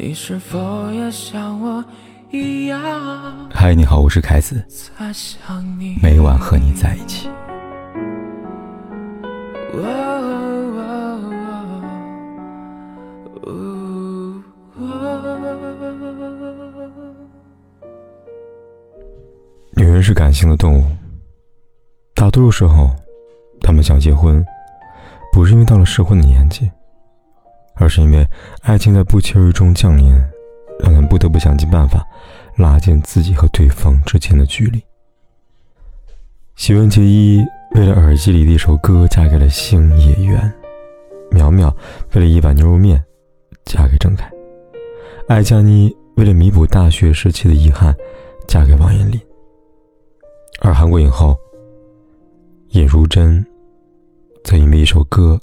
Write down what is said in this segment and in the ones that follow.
你是否也像我一样？嗨，你好，我是凯子。每晚和你在一起。女人是感性的动物，大多数时候，她们想结婚，不是因为到了适婚的年纪。而是因为爱情在不期而遇中降临，让人不得不想尽办法拉近自己和对方之间的距离。喜闻结衣为了耳机里的一首歌嫁给了星野源，苗苗为了一碗牛肉面嫁给郑恺，艾佳妮为了弥补大学时期的遗憾嫁给王彦霖，而韩国影后尹如珍则因为一首歌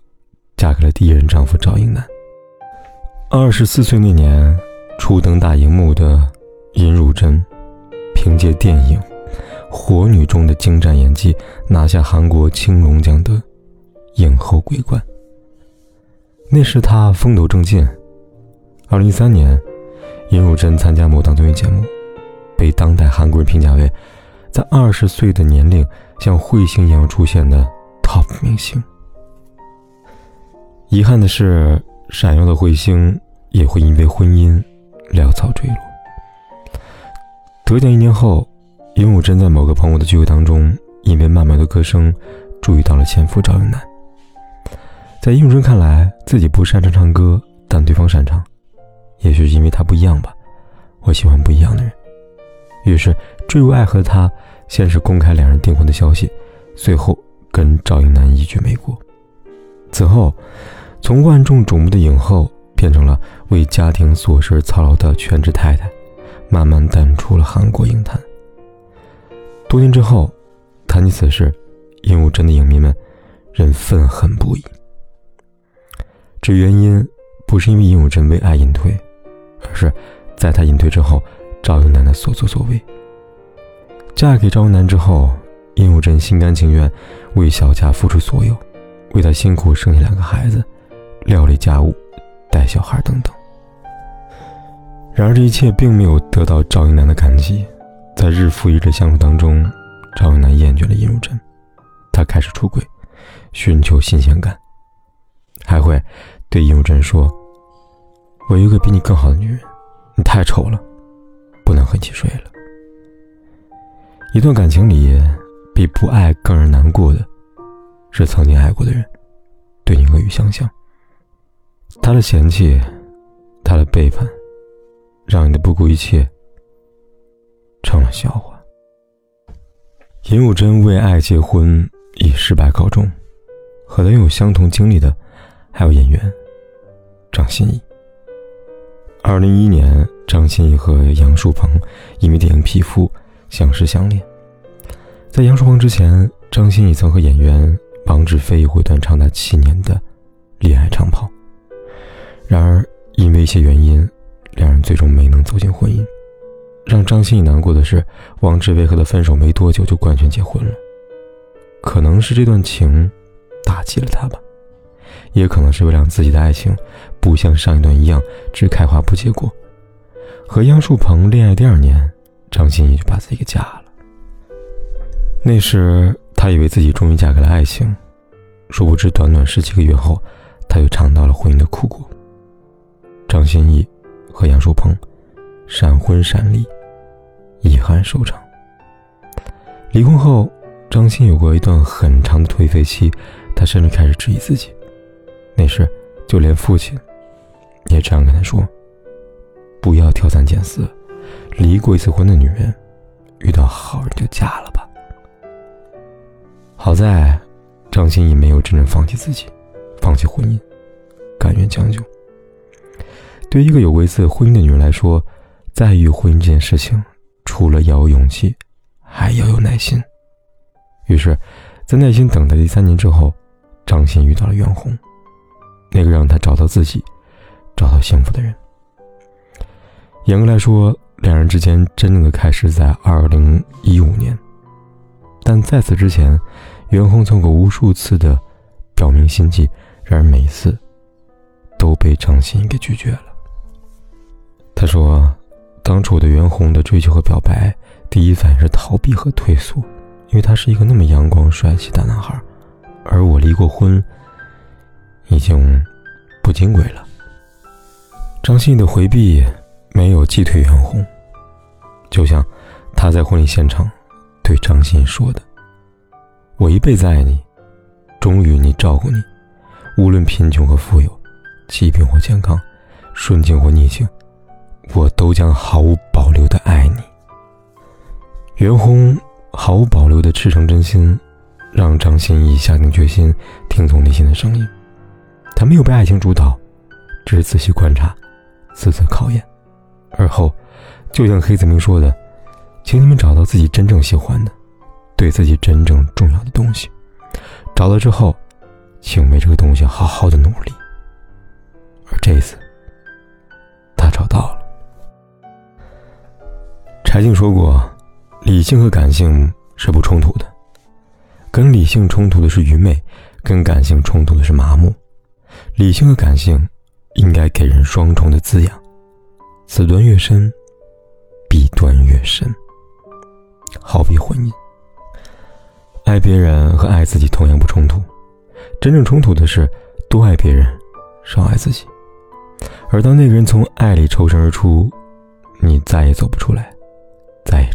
嫁给了第一任丈夫赵英男。二十四岁那年，初登大荧幕的尹汝贞，凭借电影《火女》中的精湛演技，拿下韩国青龙奖的影后桂冠。那时她风头正劲。二零一三年，尹汝贞参加某档综艺节目，被当代韩国人评价为在二十岁的年龄像彗星一样出现的 TOP 明星。遗憾的是。闪耀的彗星也会因为婚姻潦草坠落。得奖一年后，尹汝贞在某个朋友的聚会当中，因为曼妙的歌声，注意到了前夫赵英男。在尹汝贞看来，自己不擅长唱歌，但对方擅长，也许是因为他不一样吧。我喜欢不一样的人。于是坠入爱河的他，先是公开两人订婚的消息，最后跟赵英男一决没过。此后。从万众瞩目的影后变成了为家庭琐事操劳的全职太太，慢慢淡出了韩国影坛。多年之后，谈起此事，殷武贞的影迷们仍愤恨不已。这原因不是因为殷武贞为爱隐退，而是在她隐退之后，赵云男的所作所为。嫁给赵英男之后，殷武贞心甘情愿为小家付出所有，为他辛苦生下两个孩子。料理家务、带小孩等等。然而，这一切并没有得到赵英男的感激。在日复一日的相处当中，赵英男厌倦了尹如珍，他开始出轨，寻求新鲜感，还会对尹如珍说：“我有一个比你更好的女人，你太丑了，不能和你一起睡了。”一段感情里，比不爱更让人难过的，是曾经爱过的人对你恶语相向。他的嫌弃，他的背叛，让你的不顾一切成了笑话。尹汝贞为爱结婚以失败告终，和他拥有相同经历的还有演员张歆艺。二零一一年，张歆艺和杨树鹏因为电影《皮肤》相识相恋。在杨树鹏之前，张歆艺曾和演员王志飞有过一段长达七年的恋爱长跑。然而，因为一些原因，两人最终没能走进婚姻。让张歆艺难过的是，王志威和他分手没多久就官宣结婚了。可能是这段情打击了他吧，也可能是为了让自己的爱情不像上一段一样只开花不结果。和杨树鹏恋爱第二年，张歆艺就把自己给嫁了。那时，他以为自己终于嫁给了爱情，殊不知短短十几个月后，他又尝到了婚姻的苦果。张歆艺和杨树鹏闪婚闪离，遗憾收场。离婚后，张歆有过一段很长的颓废期，他甚至开始质疑自己。那时，就连父亲也这样跟他说：“不要挑三拣四，离过一次婚的女人，遇到好人就嫁了吧。”好在，张歆艺没有真正放弃自己，放弃婚姻，甘愿将就。对于一个有过一次婚姻的女人来说，在遇婚姻这件事情，除了要有勇气，还要有耐心。于是，在耐心等待第三年之后，张欣遇到了袁弘，那个让他找到自己、找到幸福的人。严格来说，两人之间真正的开始在二零一五年，但在此之前，袁弘曾过无数次的表明心迹，然而每一次都被张欣给拒绝了。他说，当初我对袁弘的追求和表白，第一反应是逃避和退缩，因为他是一个那么阳光帅气大男孩，而我离过婚，已经不金贵了。张歆艺的回避没有击退袁弘，就像他在婚礼现场对张歆艺说的：“我一辈子爱你，忠于你，照顾你，无论贫穷和富有，疾病或健康，顺境或逆境。”我都将毫无保留的爱你。袁弘毫无保留的赤诚真心，让张歆艺下定决心听从内心的声音。他没有被爱情主导，只是仔细观察，次次考验。而后，就像黑子明说的：“请你们找到自己真正喜欢的，对自己真正重要的东西。找到之后，请为这个东西好好的努力。”而这一次，他找到了。柴静说过：“理性和感性是不冲突的，跟理性冲突的是愚昧，跟感性冲突的是麻木。理性和感性应该给人双重的滋养，此端越深，彼端越深。好比婚姻，爱别人和爱自己同样不冲突，真正冲突的是多爱别人，少爱自己。而当那个人从爱里抽身而出，你再也走不出来。”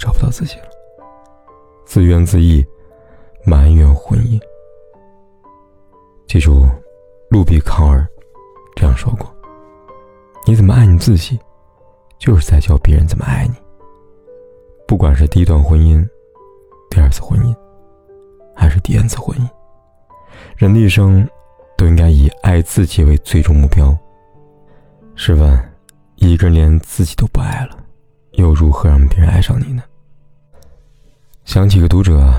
找不到自己了，自怨自艾，埋怨婚姻。记住，路比康尔这样说过：“你怎么爱你自己，就是在教别人怎么爱你。”不管是第一段婚姻、第二次婚姻，还是第 n 次婚姻，人的一生都应该以爱自己为最终目标。试问，一个人连自己都不爱了？又如何让别人爱上你呢？想起个读者，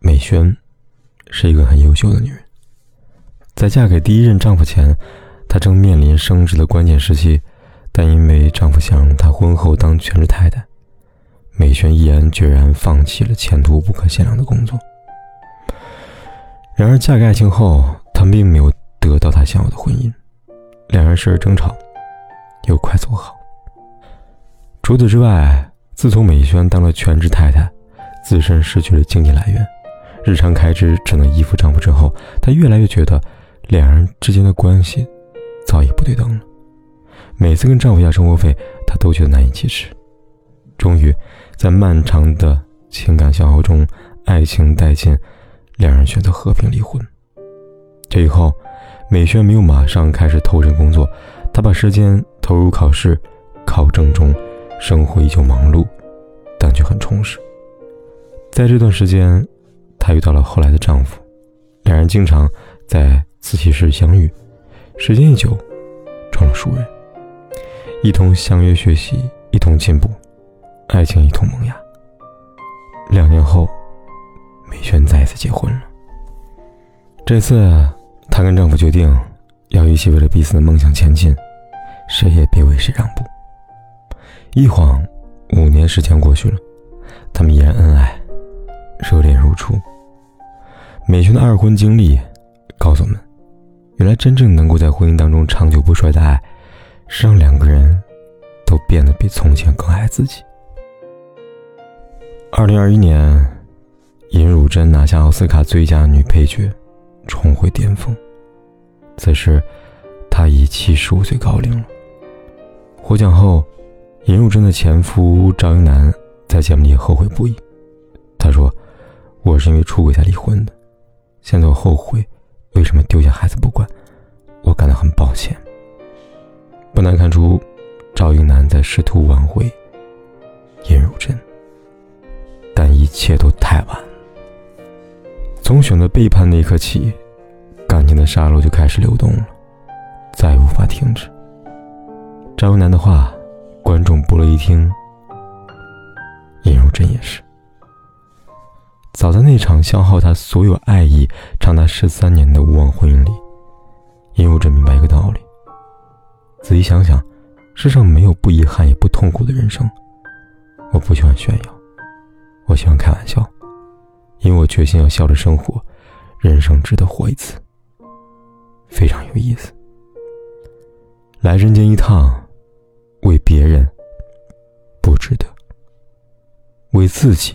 美萱，是一个很优秀的女人。在嫁给第一任丈夫前，她正面临升职的关键时期，但因为丈夫想让她婚后当全职太太，美萱毅然决然放弃了前途不可限量的工作。然而，嫁给爱情后，她并没有得到她想要的婚姻，两人时而争吵，又快速和好。除此之外，自从美萱当了全职太太，自身失去了经济来源，日常开支只能依附丈夫之后，她越来越觉得两人之间的关系早已不对等了。每次跟丈夫要生活费，她都觉得难以启齿。终于，在漫长的情感消耗中，爱情殆尽，两人选择和平离婚。这以后，美萱没有马上开始投身工作，她把时间投入考试、考证中。生活依旧忙碌，但却很充实。在这段时间，她遇到了后来的丈夫，两人经常在自习室相遇，时间一久，成了熟人，一同相约学习，一同进步，爱情一同萌芽。两年后，美萱再次结婚了。这次，她跟丈夫决定要一起为了彼此的梦想前进，谁也别为谁让步。一晃，五年时间过去了，他们依然恩爱，热恋如初。美萱的二婚经历告诉我们，原来真正能够在婚姻当中长久不衰的爱，是让两个人都变得比从前更爱自己。二零二一年，尹汝贞拿下奥斯卡最佳女配角，重回巅峰。此时，她已七十五岁高龄了。获奖后。尹汝贞的前夫赵英男在节目里后悔不已。他说：“我是因为出轨才离婚的，现在我后悔，为什么丢下孩子不管？我感到很抱歉。”不难看出，赵英男在试图挽回尹汝贞，但一切都太晚。从选择背叛那一刻起，感情的沙漏就开始流动了，再也无法停止。赵英男的话。观众不乐意听，尹如珍也是。早在那场消耗他所有爱意长达十三年的无望婚姻里，因为我只明白一个道理：仔细想想，世上没有不遗憾也不痛苦的人生。我不喜欢炫耀，我喜欢开玩笑，因为我决心要笑着生活，人生值得活一次，非常有意思。来人间一趟，为别人不值得，为自己。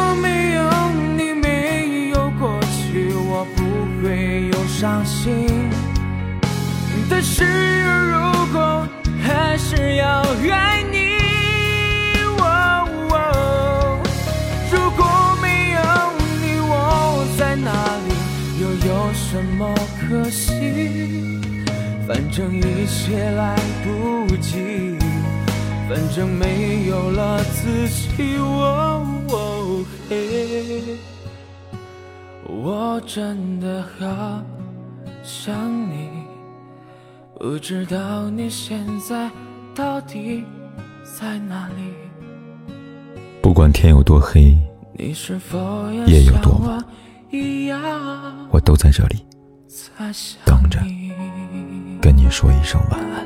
伤心。但是如果还是要爱你，如果没有你，我在哪里，又有什么可惜？反正一切来不及，反正没有了自己。嘿，我真的好想你。不知道你现在到底在哪里？不管天有多黑，夜有多晚，我都在这里等着，跟你说一声晚安。